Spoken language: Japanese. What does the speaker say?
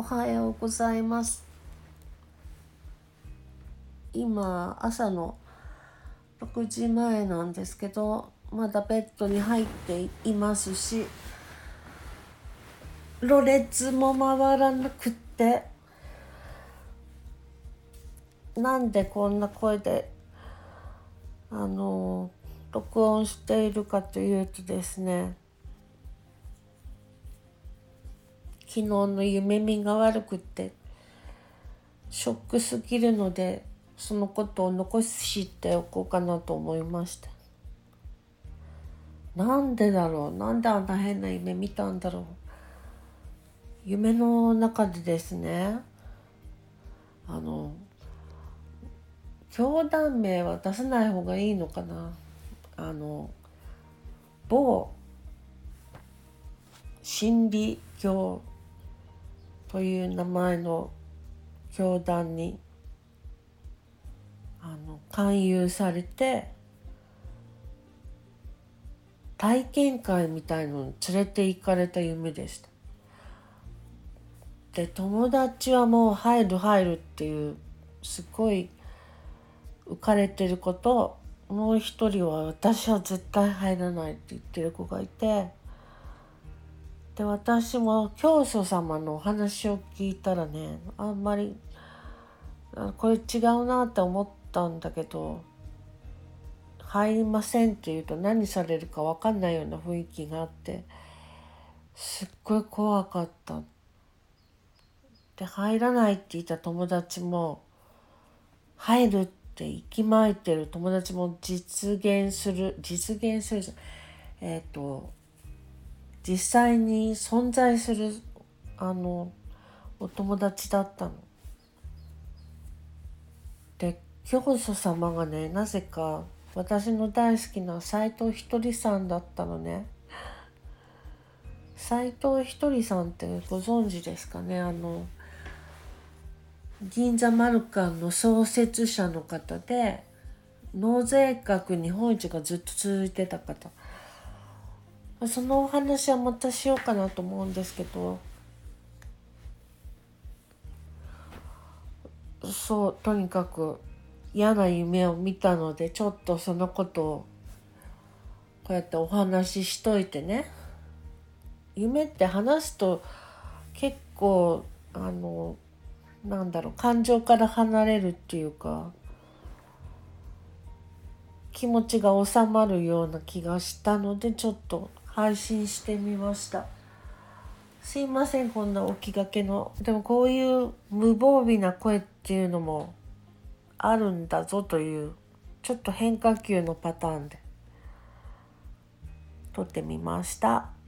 おはようございます。今朝の6時前なんですけどまだベッドに入っていますしろれつも回らなくってなんでこんな声であの録音しているかというとですね昨日の夢見が悪くってショックすぎるのでそのことを残しておこうかなと思いましたなんでだろう？なんであんな変な夢見たんだろう？夢の中でですねあの教団名は出さない方がいいのかな？あの某心理教という名前の教団にあの勧誘されて体験会みたいのに連れて行かれた夢でした。で友達はもう入る入るっていうすごい浮かれてる子ともう一人は私は絶対入らないって言ってる子がいてで私も教祖様のお話を聞いたらねあんまりこれ違うなって思ったんだけど入りませんって言うと何されるか分かんないような雰囲気があってすっごい怖かった。で入らないって言った友達も入るって息巻いてる友達も実現する実現するえっ、ー、と実際に存在するあのお友達だったの。で教祖様がねなぜか私の大好きな斎藤ひとりさんだったのね。斎藤ひとりさんってご存知ですかね？あの銀座マルカンの創設者の方で納税額日本一がずっと続いてた方そのお話はまたしようかなと思うんですけど。そうとにかく嫌な夢を見たのでちょっとそのことをこうやってお話ししといてね。夢って話すと結構あのなんだろう感情から離れるっていうか気持ちが収まるような気がしたのでちょっと配信してみましたすいませんこんな起きがけのでもこういう無防備な声っていうのもあるんだぞというちょっと変化球のパターンで撮ってみました。